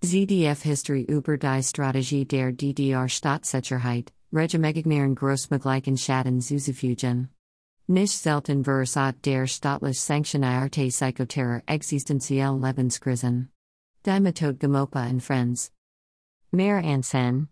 ZDF History über die Strategie der DDR Staatssicherheit, Regimegegnern Großmöglichen Schaden zuzufügen. Nicht selten versat der staatlich sanktionierte Psychoterror existenziell Lebenskrisen. Die Methode Gamopa and Friends. Mayor Ansen.